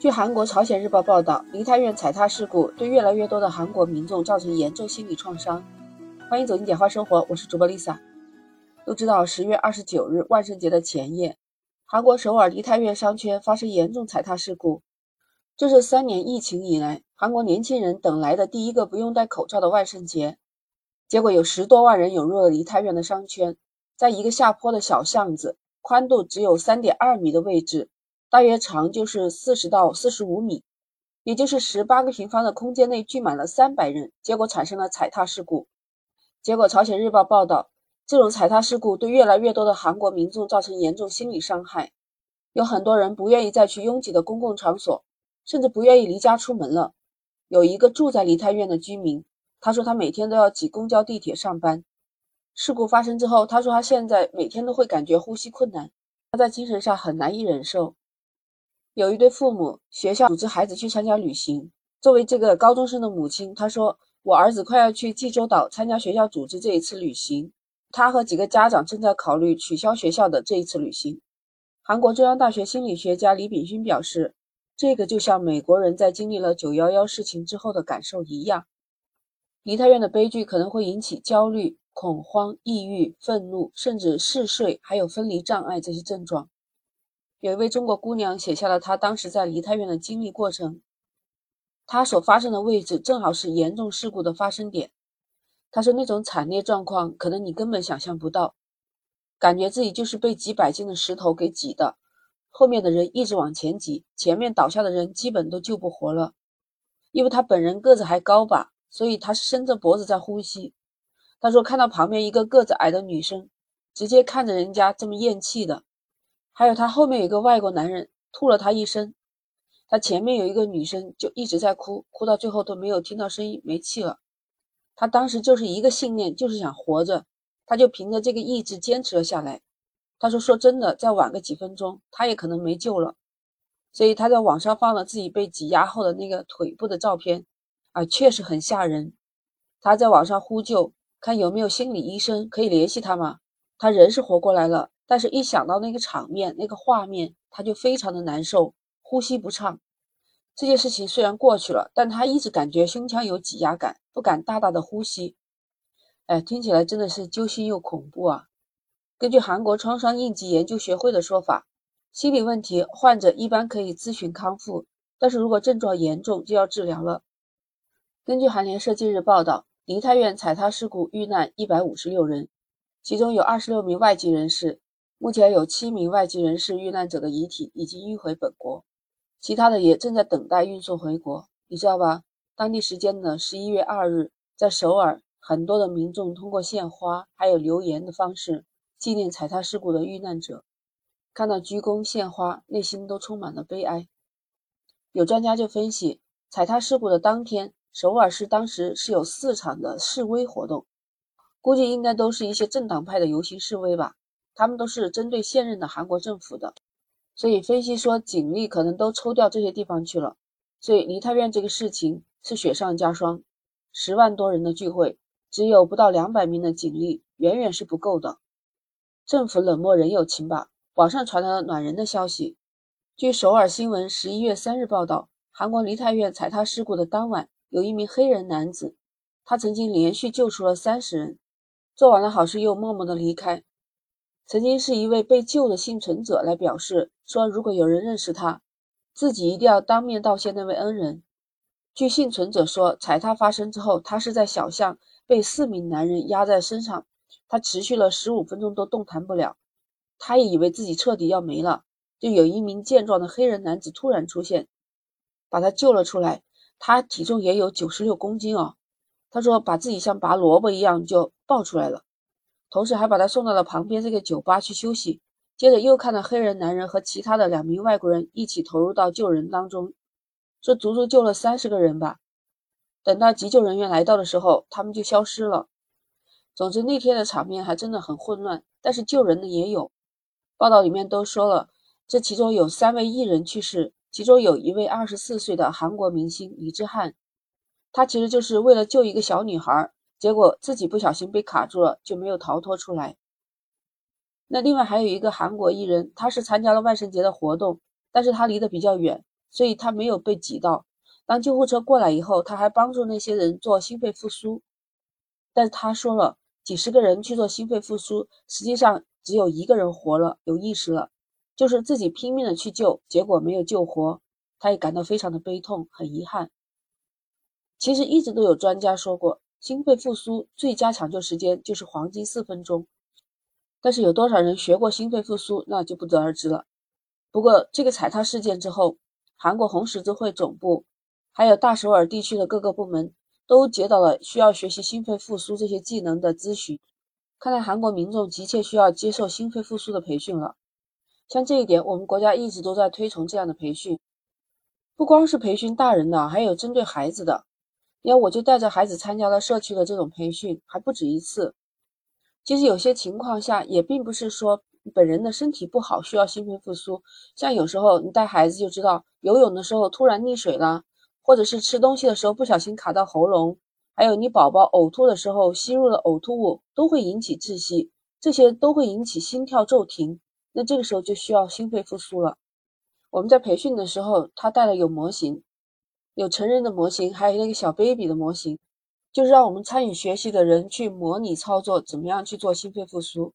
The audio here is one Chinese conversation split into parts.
据韩国《朝鲜日报》报道，梨泰院踩踏事故对越来越多的韩国民众造成严重心理创伤。欢迎走进简化生活，我是主播 Lisa。都知道，十月二十九日万圣节的前夜，韩国首尔梨泰院商圈发生严重踩踏事故。这是三年疫情以来，韩国年轻人等来的第一个不用戴口罩的万圣节。结果有十多万人涌入了梨泰院的商圈，在一个下坡的小巷子，宽度只有三点二米的位置。大约长就是四十到四十五米，也就是十八个平方的空间内聚满了三百人，结果产生了踩踏事故。结果，朝鲜日报报道，这种踩踏事故对越来越多的韩国民众造成严重心理伤害，有很多人不愿意再去拥挤的公共场所，甚至不愿意离家出门了。有一个住在梨泰院的居民，他说他每天都要挤公交、地铁上班。事故发生之后，他说他现在每天都会感觉呼吸困难，他在精神上很难以忍受。有一对父母，学校组织孩子去参加旅行。作为这个高中生的母亲，她说：“我儿子快要去济州岛参加学校组织这一次旅行，他和几个家长正在考虑取消学校的这一次旅行。”韩国中央大学心理学家李炳勋表示：“这个就像美国人在经历了九幺幺事情之后的感受一样。梨泰院的悲剧可能会引起焦虑、恐慌、抑郁、愤怒，甚至嗜睡，还有分离障碍这些症状。”有一位中国姑娘写下了她当时在梨泰院的经历过程。她所发生的位置正好是严重事故的发生点。她说那种惨烈状况，可能你根本想象不到，感觉自己就是被几百斤的石头给挤的，后面的人一直往前挤，前面倒下的人基本都救不活了。因为她本人个子还高吧，所以她是伸着脖子在呼吸。她说看到旁边一个个子矮的女生，直接看着人家这么咽气的。还有他后面有个外国男人吐了他一身，他前面有一个女生就一直在哭，哭到最后都没有听到声音，没气了。他当时就是一个信念，就是想活着，他就凭着这个意志坚持了下来。他说：“说真的，再晚个几分钟，他也可能没救了。”所以他在网上放了自己被挤压后的那个腿部的照片，啊，确实很吓人。他在网上呼救，看有没有心理医生可以联系他吗？他人是活过来了。但是，一想到那个场面、那个画面，他就非常的难受，呼吸不畅。这件事情虽然过去了，但他一直感觉胸腔有挤压感，不敢大大的呼吸。哎，听起来真的是揪心又恐怖啊！根据韩国创伤应急研究学会的说法，心理问题患者一般可以咨询康复，但是如果症状严重，就要治疗了。根据韩联社近日报道，梨泰院踩踏事故遇难一百五十六人，其中有二十六名外籍人士。目前有七名外籍人士遇难者的遗体已经运回本国，其他的也正在等待运送回国。你知道吧？当地时间的十一月二日，在首尔，很多的民众通过献花还有留言的方式纪念踩踏事故的遇难者。看到鞠躬献花，内心都充满了悲哀。有专家就分析，踩踏事故的当天，首尔市当时是有四场的示威活动，估计应该都是一些政党派的游行示威吧。他们都是针对现任的韩国政府的，所以分析说警力可能都抽调这些地方去了。所以梨泰院这个事情是雪上加霜，十万多人的聚会，只有不到两百名的警力，远远是不够的。政府冷漠人有情吧？网上传来了暖人的消息。据首尔新闻十一月三日报道，韩国梨泰院踩踏事故的当晚，有一名黑人男子，他曾经连续救出了三十人，做完了好事又默默的离开。曾经是一位被救的幸存者来表示说，如果有人认识他，自己一定要当面道谢那位恩人。据幸存者说，踩踏发生之后，他是在小巷被四名男人压在身上，他持续了十五分钟都动弹不了，他也以为自己彻底要没了。就有一名健壮的黑人男子突然出现，把他救了出来。他体重也有九十六公斤哦。他说把自己像拔萝卜一样就抱出来了。同时还把他送到了旁边这个酒吧去休息。接着又看到黑人男人和其他的两名外国人一起投入到救人当中，说足足救了三十个人吧。等到急救人员来到的时候，他们就消失了。总之那天的场面还真的很混乱，但是救人的也有。报道里面都说了，这其中有三位艺人去世，其中有一位二十四岁的韩国明星李智汉，他其实就是为了救一个小女孩。结果自己不小心被卡住了，就没有逃脱出来。那另外还有一个韩国艺人，他是参加了万圣节的活动，但是他离得比较远，所以他没有被挤到。当救护车过来以后，他还帮助那些人做心肺复苏。但是他说了，几十个人去做心肺复苏，实际上只有一个人活了，有意识了，就是自己拼命的去救，结果没有救活，他也感到非常的悲痛，很遗憾。其实一直都有专家说过，心肺复苏最佳抢救时间就是黄金四分钟。但是有多少人学过心肺复苏，那就不得而知了。不过这个踩踏事件之后，韩国红十字会总部。还有大首尔地区的各个部门都接到了需要学习心肺复苏这些技能的咨询，看来韩国民众急切需要接受心肺复苏的培训了。像这一点，我们国家一直都在推崇这样的培训，不光是培训大人的，还有针对孩子的。你看，我就带着孩子参加了社区的这种培训，还不止一次。其实有些情况下也并不是说本人的身体不好需要心肺复苏，像有时候你带孩子就知道，游泳的时候突然溺水了。或者是吃东西的时候不小心卡到喉咙，还有你宝宝呕吐的时候吸入了呕吐物，都会引起窒息，这些都会引起心跳骤停。那这个时候就需要心肺复苏了。我们在培训的时候，他带了有模型，有成人的模型，还有那个小 baby 的模型，就是让我们参与学习的人去模拟操作，怎么样去做心肺复苏。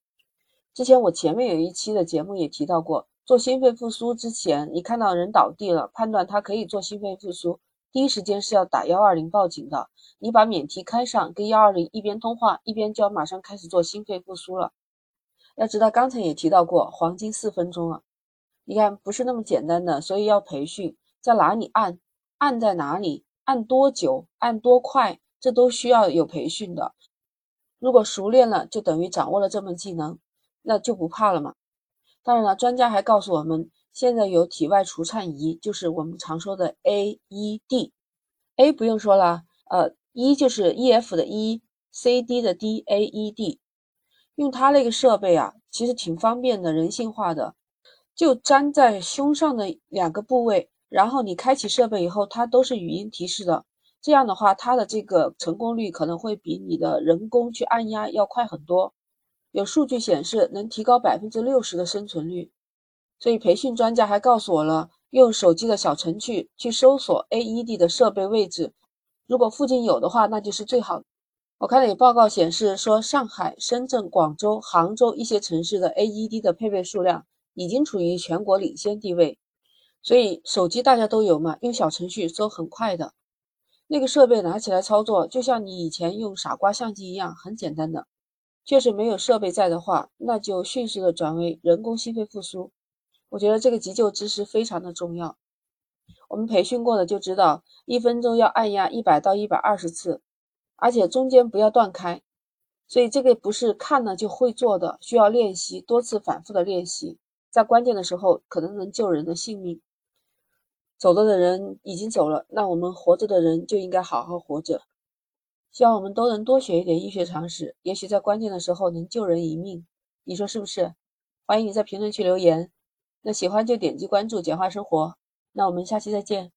之前我前面有一期的节目也提到过，做心肺复苏之前，你看到人倒地了，判断他可以做心肺复苏。第一时间是要打幺二零报警的。你把免提开上，跟幺二零一边通话，一边就要马上开始做心肺复苏了。要知道，刚才也提到过黄金四分钟啊，你看不是那么简单的，所以要培训，在哪里按，按在哪里，按多久，按多快，这都需要有培训的。如果熟练了，就等于掌握了这门技能，那就不怕了嘛。当然了，专家还告诉我们。现在有体外除颤仪，就是我们常说的 AED。A 不用说了，呃，E 就是 EF 的 E，CD 的 D，AED。用它那个设备啊，其实挺方便的，人性化的，就粘在胸上的两个部位，然后你开启设备以后，它都是语音提示的。这样的话，它的这个成功率可能会比你的人工去按压要快很多。有数据显示，能提高百分之六十的生存率。所以，培训专家还告诉我了，用手机的小程序去搜索 AED 的设备位置，如果附近有的话，那就是最好。我看了有报告显示说，上海、深圳、广州、杭州一些城市的 AED 的配备数量已经处于全国领先地位。所以，手机大家都有嘛，用小程序搜很快的。那个设备拿起来操作，就像你以前用傻瓜相机一样，很简单的。确实没有设备在的话，那就迅速的转为人工心肺复苏。我觉得这个急救知识非常的重要，我们培训过的就知道，一分钟要按压一百到一百二十次，而且中间不要断开，所以这个不是看了就会做的，需要练习，多次反复的练习，在关键的时候可能能救人的性命。走了的人已经走了，那我们活着的人就应该好好活着。希望我们都能多学一点医学常识，也许在关键的时候能救人一命，你说是不是？欢迎你在评论区留言。那喜欢就点击关注，简化生活。那我们下期再见。